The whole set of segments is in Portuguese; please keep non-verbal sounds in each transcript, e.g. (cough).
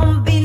won't be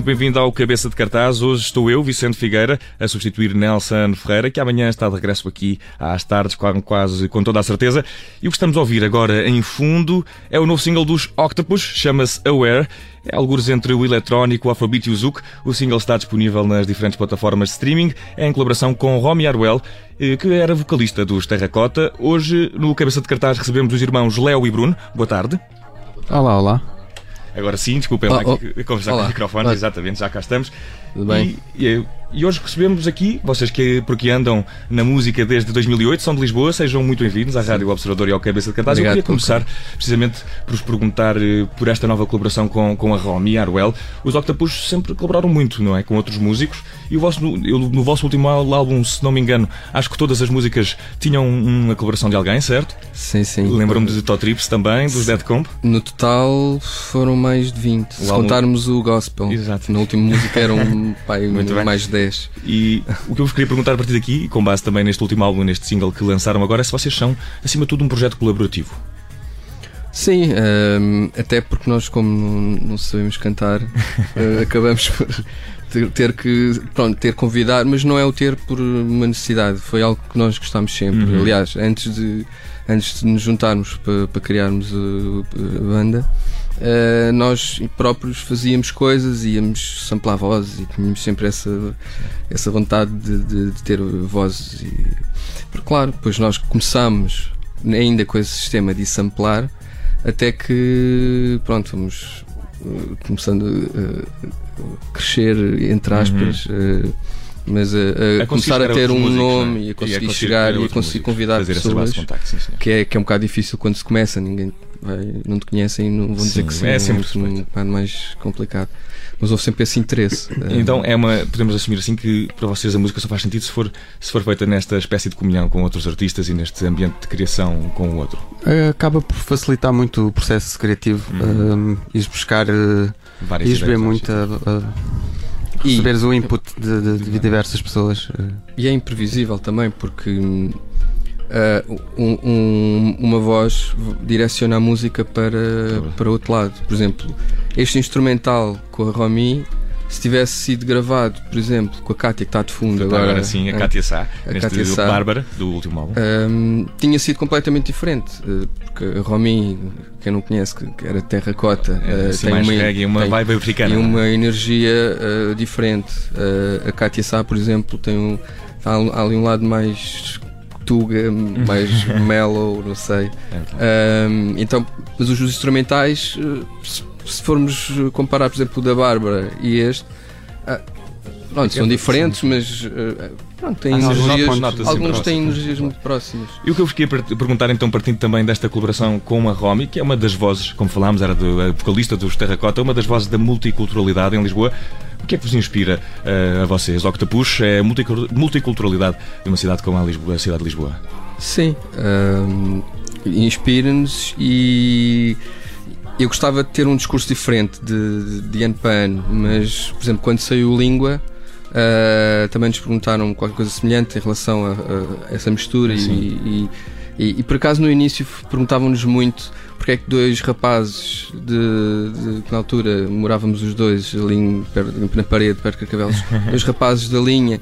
Muito bem-vindo ao Cabeça de Cartaz. Hoje estou eu, Vicente Figueira, a substituir Nelson Ferreira, que amanhã está de regresso aqui às tardes, quase, quase com toda a certeza. E o que estamos a ouvir agora em fundo é o novo single dos Octopus, chama-se Aware. É alguns entre o eletrónico, o afrobeat e o zouk. O single está disponível nas diferentes plataformas de streaming. Em colaboração com Romy Arwell, eh, que era vocalista dos Terracota. Hoje, no Cabeça de Cartaz, recebemos os irmãos Léo e Bruno. Boa tarde. Olá, olá. Agora sim, desculpem lá Oh, a conversar com o microfone, Olá. exatamente, já cá estamos. Tudo bem? E, e- e hoje recebemos aqui, vocês que porque andam na música desde 2008, são de Lisboa, sejam muito bem-vindos à Rádio Observador e ao Cabeça de Cartaz. Eu queria começar precisamente por vos perguntar eh, por esta nova colaboração com, com a Romy Arwell. Os Octopus sempre colaboraram muito, não é? Com outros músicos. E o vosso, no vosso último álbum, se não me engano, acho que todas as músicas tinham uma colaboração de alguém, certo? Sim, sim. Lembro-me de Top Trips também, dos Dead Comp. No total foram mais de 20. Se álbum- contarmos o gospel. Exato. Na última música eram (laughs) pai, mais de 10. E o que eu vos queria perguntar a partir daqui, e com base também neste último álbum, neste single que lançaram agora, é se vocês são, acima de tudo, um projeto colaborativo. Sim, ehm, até porque nós, como não, não sabemos cantar, (laughs) eh, acabamos por ter, ter que pronto, ter convidado, mas não é o ter por uma necessidade, foi algo que nós gostámos sempre. Uhum. Aliás, antes de, antes de nos juntarmos para, para criarmos a, a banda, eh, nós próprios fazíamos coisas, íamos samplar vozes e tínhamos sempre essa, essa vontade de, de- de ter vozes. E, porque, claro, depois nós começámos ainda com esse sistema de samplar até que pronto vamos eh, começando a crescer entre aspas eh, mas a, a. A começar a ter um músicos, nome é? e a conseguir conseguir chegar e a conseguir músicos, convidar pessoas contacto, que é, que é um bocado difícil quando se começa, ninguém vai, não te conhecem e não vão dizer Sim, que sim. é sempre um, suspeito. um bocado mais complicado. Mas houve sempre esse interesse. Então é uma, podemos assumir assim que para vocês a música só faz sentido se for, se for feita nesta espécie de comunhão com outros artistas e neste ambiente de criação com o outro. Acaba por facilitar muito o processo criativo Uhum. eh, ires buscar Várias ires ver ideias, muito a- E- receberes o input de, de- de diversas pessoas eh. E é imprevisível também, porque ah, um- um- uma voz direciona a música para, para outro lado. Por exemplo, este instrumental com a Romy, se tivesse sido gravado, por exemplo, com a Kátia que está de fundo Agora, agora, sim, a ah, Cátia Sá, a neste Cátia Sá. Bárbara, do último álbum. Hum, tinha sido completamente diferente, eh, porque a Romy, quem não conhece, que era terracota, É, eh, assim, tem uma, reggae, uma tem- vibe africana. e uma energia eh, diferente. Eh, a Katia Sá, por exemplo, tem um, há, um- há ali um lado mais tuga, mais (laughs) mellow, não sei. É, Um, então, mas os instrumentais, eh, se, se formos comparar, por exemplo, o da Bárbara e este, ah, pronto, são diferentes, mas eh, pronto, têm Ah, não, energias, alguns têm energias muito próximas. E o que eu vos queria per- perguntar então, partindo também desta colaboração com a Romy, que é uma das vozes, como falámos, era do, a vocalista dos Terracota, uma das vozes da multiculturalidade em Lisboa. O que é que vos inspira uh, a vocês? Octopus é a multicul- multiculturalidade de uma cidade como a, Lisboa, a cidade de Lisboa. Sim, hum, inspira-nos e eu gostava de ter um discurso diferente de, de ano para ano, mas, por exemplo, quando saiu Língua, ah, também nos perguntaram qualquer coisa semelhante em relação a, a essa mistura e, e, e- e, por acaso no início perguntavam-nos muito porque é que dois rapazes de, de- que na altura morávamos os dois ali na parede, perto de Carcavelos, (laughs) dois rapazes da linha,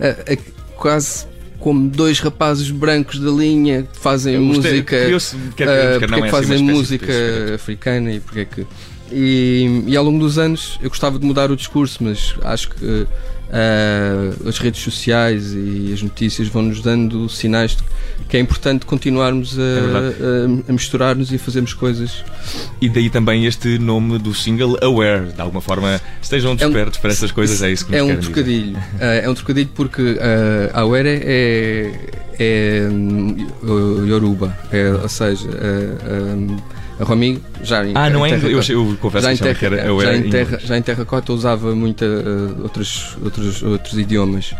ah, ah, quase como dois rapazes brancos da linha que fazem música é que fazem música africana e porque é que e, e ao longo dos anos eu gostava de mudar o discurso mas acho que ah, as redes sociais e as notícias vão nos dando sinais de que é importante continuarmos a, É a- a misturar-nos e a fazermos coisas. E daí também este nome do single Aware. De alguma forma, estejam despertos para essas coisas, é isso que nos é um trocadilho. Ah, é um trocadilho porque ah, a Awere é, é hum, Yoruba. É, ou seja a, a, a Romi já em- Ah, não é terra- eu, eu confesso já que em achava que terra, era Aware já em em terra, já em terracota usava muita uh, outros, outros, outros idiomas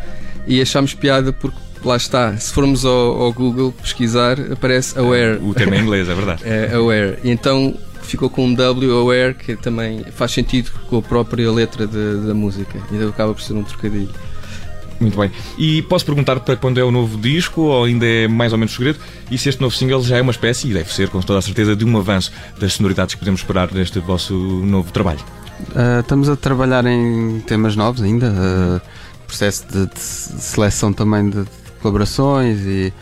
e achámos piada porque lá está, se formos ao, ao Google pesquisar aparece aware, O termo em inglês, é verdade. (laughs) é, aware. E então ficou com um W aware que também faz sentido com a própria letra de- da música e então acaba por ser um trocadilho. Muito bem. E posso perguntar para quando é o novo disco, ou ainda é mais ou menos segredo? E se este novo single já é uma espécie, e deve ser com toda a certeza, de um avanço das sonoridades que podemos esperar neste vosso novo trabalho? Uh, estamos a trabalhar em temas novos ainda, uh, processo de, de seleção também de, de colaborações, e,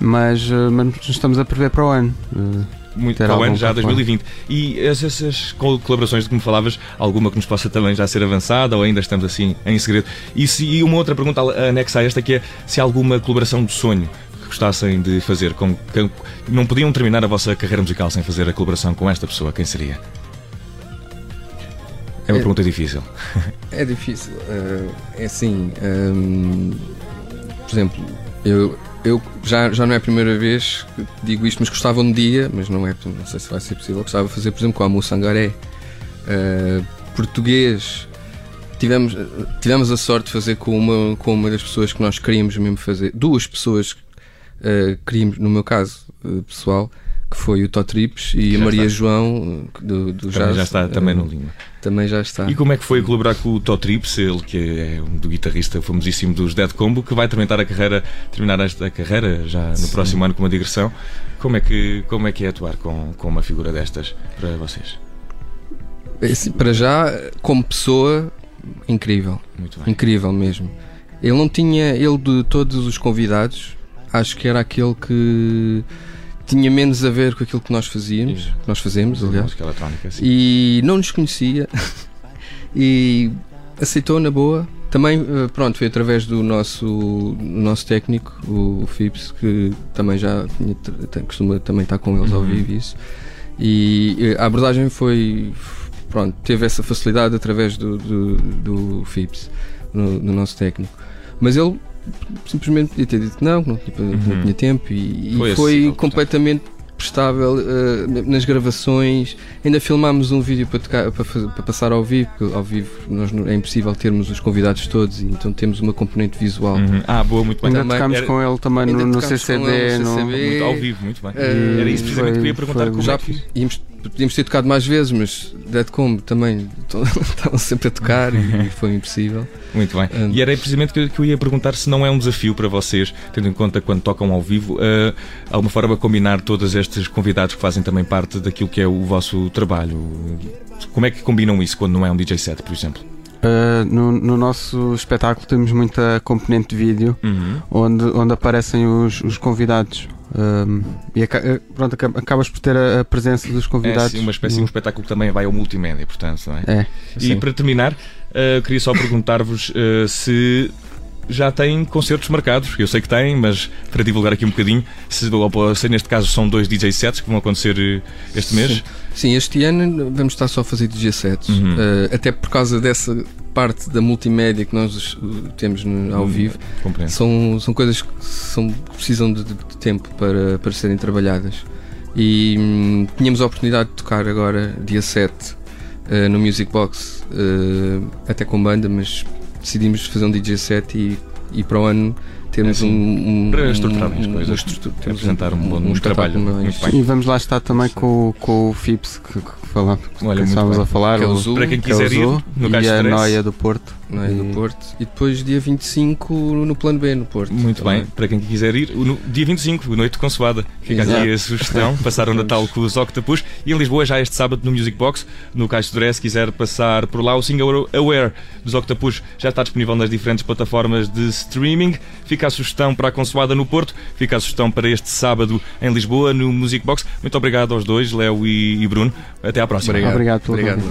mas, uh, mas estamos a prever para o ano. Uh, Muito para o ano já para fora. 2020. E essas, essas col- colaborações de que me falavas, alguma que nos possa também já ser avançada ou ainda estamos assim em segredo? E, se, e uma outra pergunta anexa a esta que é se há alguma colaboração de sonho que gostassem de fazer com que não podiam terminar a vossa carreira musical sem fazer a colaboração com esta pessoa, quem seria? É uma É- pergunta difícil. (laughs) É difícil. eh, é assim. hum, por exemplo, eu, eu já, já não é a primeira vez que digo isto, mas gostava um dia, mas não é, não sei se vai ser possível. Gostava de fazer, por exemplo, com a Amu Sangaré, eh, português. Tivemos, tivemos a sorte de fazer com uma, com uma das pessoas que nós queríamos mesmo fazer, duas pessoas eh, queríamos, no meu caso eh, pessoal, que foi o Totrips e Já a Maria está. João do, do Também Jazz. já está também eh, no Lima. Também já está. E como é que foi colaborar com o Totrips, ele que é um do guitarrista famosíssimo dos Dead Combo, que vai terminar a carreira, terminar esta carreira já no Sim. próximo ano com uma digressão. Como é que, como é, que é atuar com, com uma figura destas para vocês? Assim, para já, como pessoa, incrível. Muito bem. Incrível mesmo. Ele não tinha, ele de todos os convidados, acho que era aquele que tinha menos a ver com aquilo que nós fazíamos, que nós fazemos, aliás, Música eletrónica, sim. e não nos conhecia (laughs) e aceitou na boa. Também, eh, pronto, foi através do nosso, nosso técnico, o Phipps, que também já tinha, costuma também estar com eles ao Uhum. vivo isso. E eh, a abordagem foi, pronto, teve essa facilidade através do, do, do Phipps, no, do nosso técnico. Mas ele simplesmente podia ter dito que não, que não, tipo, Uhum. não tinha tempo e, e Foi foi, acessível, portanto. completamente prestável eh, nas gravações. Ainda filmámos um vídeo para, tocar- para, fazer- para passar ao vivo, porque ao vivo nós é impossível termos os convidados todos, e então temos uma componente visual. Uhum. Ah, boa, muito bem. ainda Também- tocámos era- com ele também no, no tocámos com CCB. ele no no-. Muito ao vivo, muito bem. Eh, Era isso precisamente que eu ia foi- perguntar foi- como Já é que... íamos- podíamos ter tocado mais vezes, mas Deadcomb também (laughs) estavam sempre a tocar e (laughs) foi impossível. Muito bem. Hum. E era precisamente que, que eu ia perguntar se não é um desafio para vocês, tendo em conta quando tocam ao vivo, uh, alguma forma combinar todos estes convidados que fazem também parte daquilo que é o vosso trabalho. Como é que combinam isso quando não é um DJ set, por exemplo? Uh, no, no nosso espetáculo temos muita componente de vídeo Uhum. onde, onde aparecem os, os convidados. Um, e eh, pronto, aca- acabas por ter a, presença dos É convidados. assim, uma espécie de um espetáculo que também vai ao multimédia, portanto, não é? É. E Sim. para terminar, uh, queria só perguntar-vos uh, se já têm concertos marcados. Eu sei que têm, mas para divulgar aqui um bocadinho, se, se neste caso são dois DJ sets que vão acontecer uh, este mês. Sim. Sim, este ano vamos estar só a fazer DJ sets, Uhum. eh, até por causa dessa parte da multimédia que nós uh, temos no- ao Hum, vivo. Compreendo. São, são coisas que são, precisam de, de- de tempo para, para serem trabalhadas. E hum, tínhamos a oportunidade de tocar agora, dia 7, eh, no Music Box, eh, até com banda, mas decidimos fazer um DJ set e, e para o ano temos É um, assim, um, para um- estruturarem as um- coisas, uma estrutura- temos apresentar um bom- um espetáculo trabalho. bem. E vamos lá estar também com, o- com o FIPS que, que falamos, que Olha, muito estávamos bem. a falar, Que é o o- Zoo, Para quem que é o quiser ir, no e Caixa a. Noia do Porto. não é, do E- Porto. E depois dia 25 no plano B, no Porto. Muito Também. bem, para quem quiser ir, no dia 25, Noite Consoada. Fica Exato. aqui a sugestão, (laughs) passar o Natal com os Octopus. E em Lisboa, já este sábado, no Music Box, no Caixo de Dress, se quiser passar por lá, o single Aware dos Octopus já está disponível nas diferentes plataformas de streaming. Fica a sugestão para a Consoada no Porto, fica a sugestão para este sábado em Lisboa, no Music Box. Muito obrigado aos dois, Léo e, e Bruno. Até à próxima. Obrigado. Obrigado pelo Obrigado.